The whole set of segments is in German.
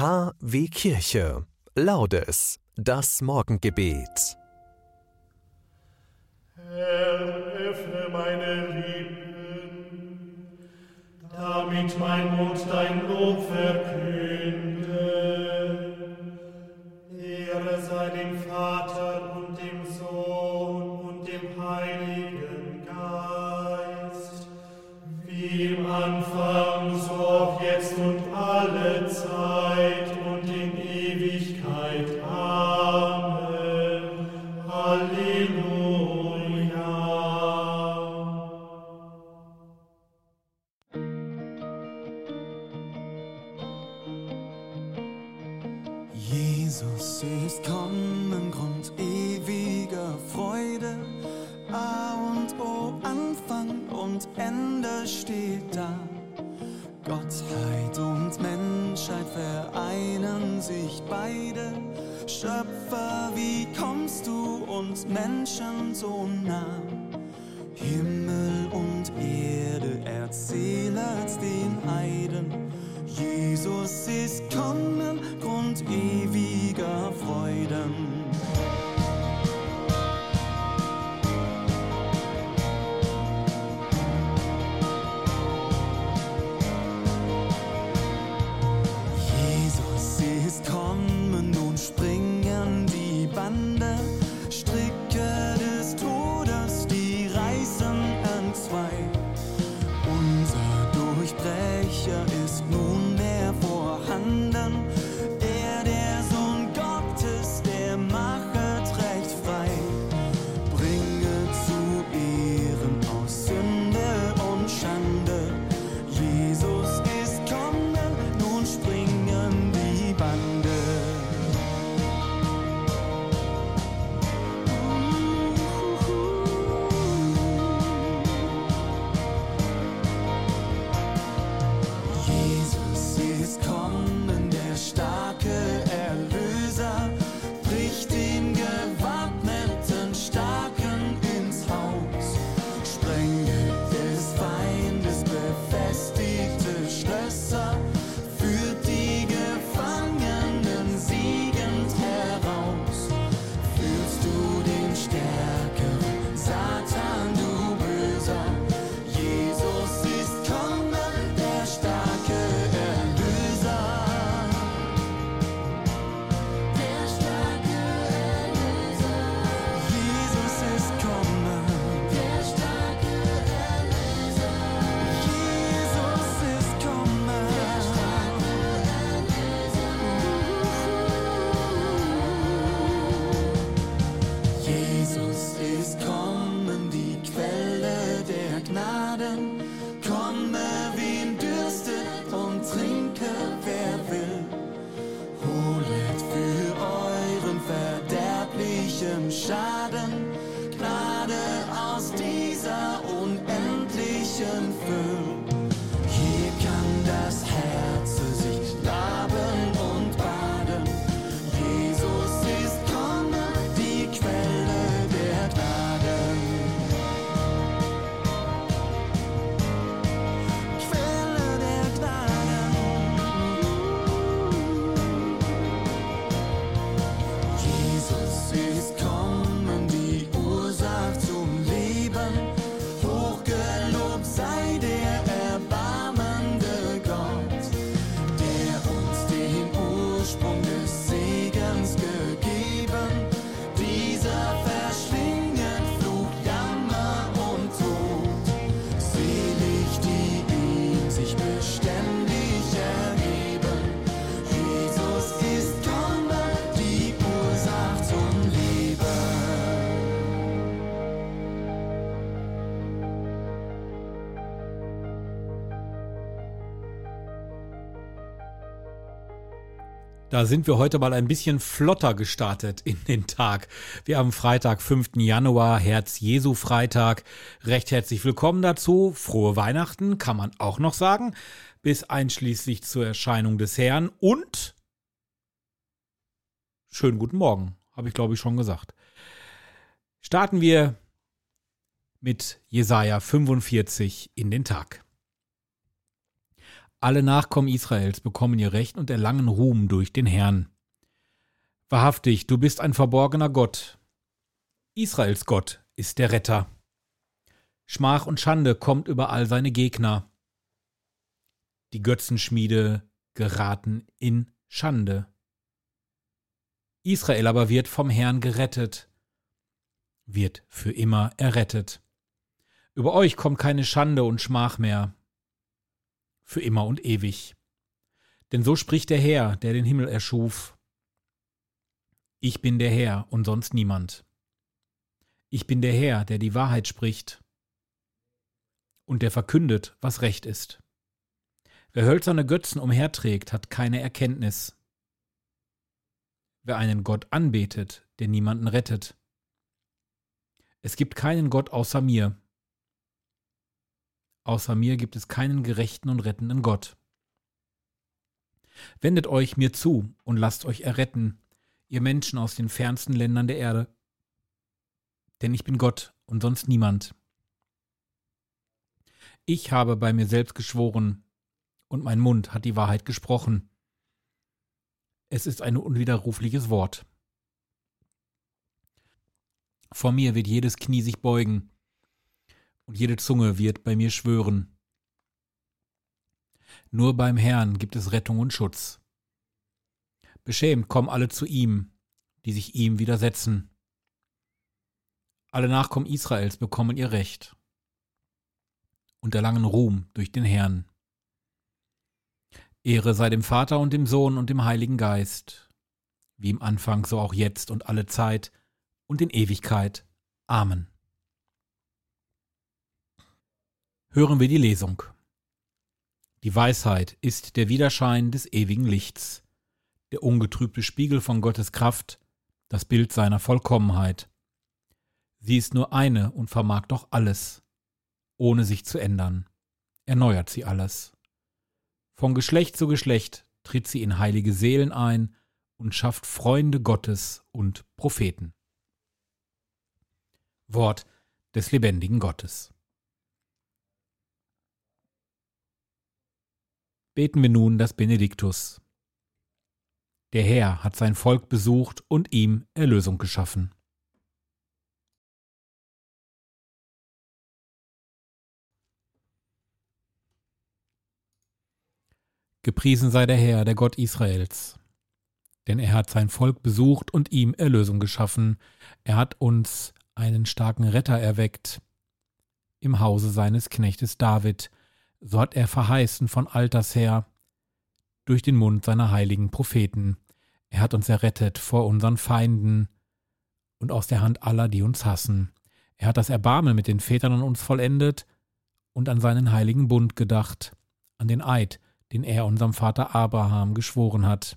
KW Kirche. Laudes. Das Morgengebet. Herr, öffne meine Lippen, damit mein Mund dein Lob verkünde. Ehre sei dem Vater und dem Sohn und dem Heiligen Geist, wie im Anfang, so auch jetzt und und Ende steht da. Gottheit und Menschheit vereinen sich beide. Schöpfer, wie kommst du uns Menschen so nah? Jesus ist kommen, Da sind wir heute mal ein bisschen flotter gestartet in den Tag. Wir haben Freitag, 5. Januar, Herz Jesu Freitag. Recht herzlich willkommen dazu. Frohe Weihnachten kann man auch noch sagen. Bis einschließlich zur Erscheinung des Herrn und schönen guten Morgen, habe ich glaube ich schon gesagt. Starten wir mit Jesaja 45 in den Tag. Alle Nachkommen Israels bekommen ihr Recht und erlangen Ruhm durch den Herrn. Wahrhaftig, du bist ein verborgener Gott. Israels Gott ist der Retter. Schmach und Schande kommt über all seine Gegner. Die Götzenschmiede geraten in Schande. Israel aber wird vom Herrn gerettet, wird für immer errettet. Über euch kommt keine Schande und Schmach mehr, für immer und ewig. Denn so spricht der Herr, der den Himmel erschuf. Ich bin der Herr und sonst niemand. Ich bin der Herr, der die Wahrheit spricht und der verkündet, was recht ist. Wer hölzerne Götzen umherträgt, hat keine Erkenntnis. Wer einen Gott anbetet, der niemanden rettet. Es gibt keinen Gott außer mir. Außer mir gibt es keinen gerechten und rettenden Gott. Wendet euch mir zu und lasst euch erretten, ihr Menschen aus den fernsten Ländern der Erde. Denn ich bin Gott und sonst niemand. Ich habe bei mir selbst geschworen, und mein Mund hat die Wahrheit gesprochen. Es ist ein unwiderrufliches Wort. Vor mir wird jedes Knie sich beugen, und jede Zunge wird bei mir schwören. Nur beim Herrn gibt es Rettung und Schutz. Beschämt kommen alle zu ihm, die sich ihm widersetzen. Alle Nachkommen Israels bekommen ihr Recht und erlangen Ruhm durch den Herrn. Ehre sei dem Vater und dem Sohn und dem Heiligen Geist, wie im Anfang so auch jetzt und alle Zeit und in Ewigkeit. Amen. Hören wir die Lesung. Die Weisheit ist der Widerschein des ewigen Lichts, der ungetrübte Spiegel von Gottes Kraft, das Bild seiner Vollkommenheit. Sie ist nur eine und vermag doch alles, ohne sich zu ändern, erneuert sie alles. Von Geschlecht zu Geschlecht tritt sie in heilige Seelen ein und schafft Freunde Gottes und Propheten. Wort des lebendigen Gottes. Beten wir nun das Benediktus. Der Herr hat sein Volk besucht und ihm Erlösung geschaffen. Gepriesen sei der Herr, der Gott Israels. Denn er hat sein Volk besucht und ihm Erlösung geschaffen. Er hat uns einen starken Retter erweckt im Hause seines Knechtes David. So hat er verheißen von alters her durch den Mund seiner heiligen Propheten. Er hat uns errettet vor unseren Feinden und aus der Hand aller, die uns hassen. Er hat das Erbarmen mit den Vätern an uns vollendet und an seinen heiligen Bund gedacht, an den Eid, den er unserem Vater Abraham geschworen hat.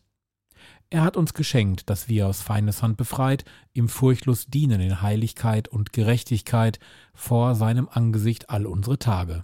Er hat uns geschenkt, dass wir aus Feindeshand befreit, ihm furchtlos dienen in Heiligkeit und Gerechtigkeit vor seinem Angesicht all unsere Tage.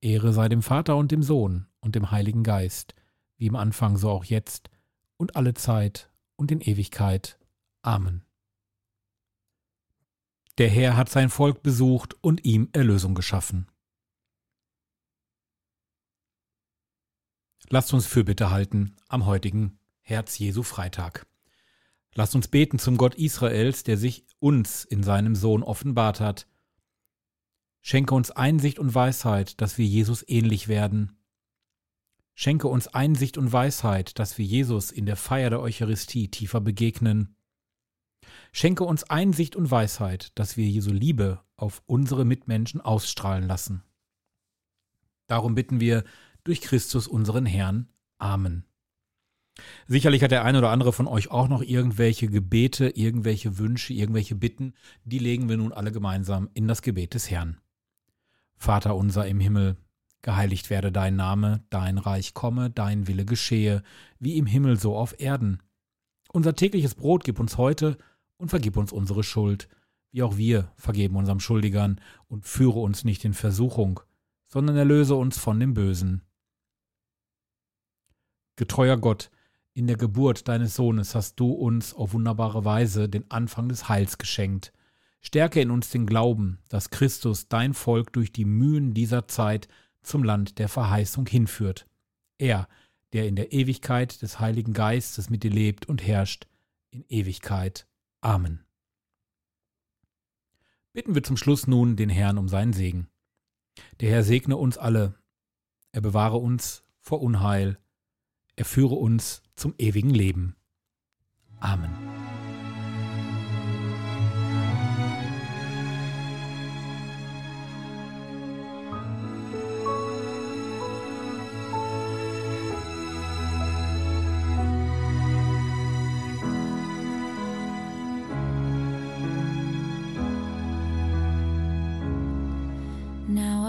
Ehre sei dem Vater und dem Sohn und dem Heiligen Geist, wie im Anfang so auch jetzt und alle Zeit und in Ewigkeit. Amen. Der Herr hat sein Volk besucht und ihm Erlösung geschaffen. Lasst uns Fürbitte halten am heutigen Herz Jesu Freitag. Lasst uns beten zum Gott Israels, der sich uns in seinem Sohn offenbart hat. Schenke uns Einsicht und Weisheit, dass wir Jesus ähnlich werden. Schenke uns Einsicht und Weisheit, dass wir Jesus in der Feier der Eucharistie tiefer begegnen. Schenke uns Einsicht und Weisheit, dass wir Jesu Liebe auf unsere Mitmenschen ausstrahlen lassen. Darum bitten wir durch Christus unseren Herrn. Amen. Sicherlich hat der eine oder andere von euch auch noch irgendwelche Gebete, irgendwelche Wünsche, irgendwelche Bitten, die legen wir nun alle gemeinsam in das Gebet des Herrn. Vater unser im Himmel, Geheiligt werde dein Name, dein Reich komme, dein Wille geschehe, wie im Himmel so auf Erden. Unser tägliches Brot gib uns heute und vergib uns unsere Schuld, wie auch wir vergeben unserem Schuldigern, und führe uns nicht in Versuchung, sondern erlöse uns von dem Bösen. Getreuer Gott, in der Geburt deines Sohnes hast du uns auf wunderbare Weise den Anfang des Heils geschenkt. Stärke in uns den Glauben, dass Christus dein Volk durch die Mühen dieser Zeit zum Land der Verheißung hinführt. Er, der in der Ewigkeit des Heiligen Geistes mit dir lebt und herrscht, in Ewigkeit. Amen. Bitten wir zum Schluss nun den Herrn um seinen Segen. Der Herr segne uns alle, er bewahre uns vor Unheil, er führe uns zum ewigen Leben. Amen.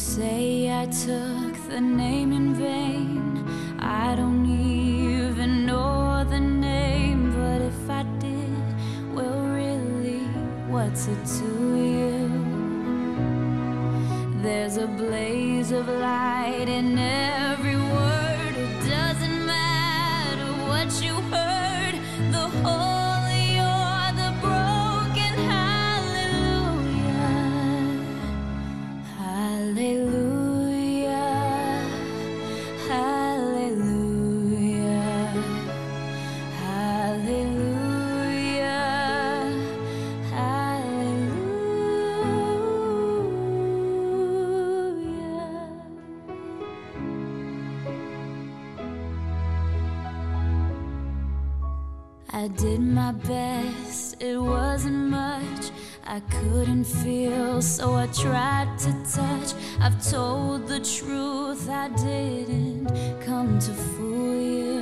say I took the name in vain. I don't even know the name, but if I did, well, really, what's it to you? There's a blaze of light I did my best, it wasn't much. I couldn't feel, so I tried to touch. I've told the truth, I didn't come to fool you.